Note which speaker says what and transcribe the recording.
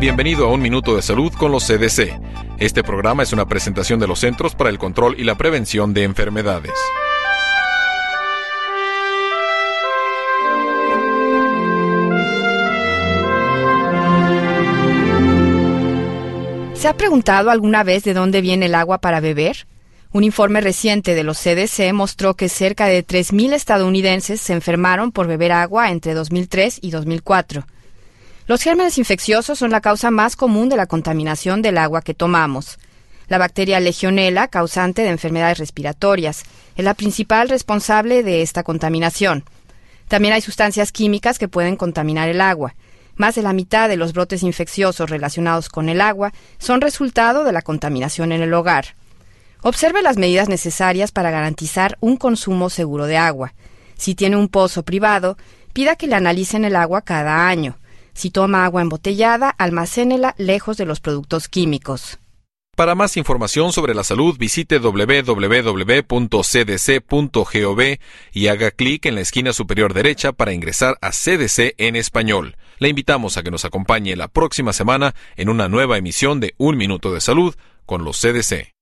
Speaker 1: Bienvenido a Un Minuto de Salud con los CDC. Este programa es una presentación de los Centros para el Control y la Prevención de Enfermedades.
Speaker 2: ¿Se ha preguntado alguna vez de dónde viene el agua para beber? Un informe reciente de los CDC mostró que cerca de 3.000 estadounidenses se enfermaron por beber agua entre 2003 y 2004. Los gérmenes infecciosos son la causa más común de la contaminación del agua que tomamos. La bacteria Legionella, causante de enfermedades respiratorias, es la principal responsable de esta contaminación. También hay sustancias químicas que pueden contaminar el agua. Más de la mitad de los brotes infecciosos relacionados con el agua son resultado de la contaminación en el hogar. Observe las medidas necesarias para garantizar un consumo seguro de agua. Si tiene un pozo privado, pida que le analicen el agua cada año. Si toma agua embotellada, almacénela lejos de los productos químicos.
Speaker 1: Para más información sobre la salud, visite www.cdc.gov y haga clic en la esquina superior derecha para ingresar a CDC en español. Le invitamos a que nos acompañe la próxima semana en una nueva emisión de Un Minuto de Salud con los CDC.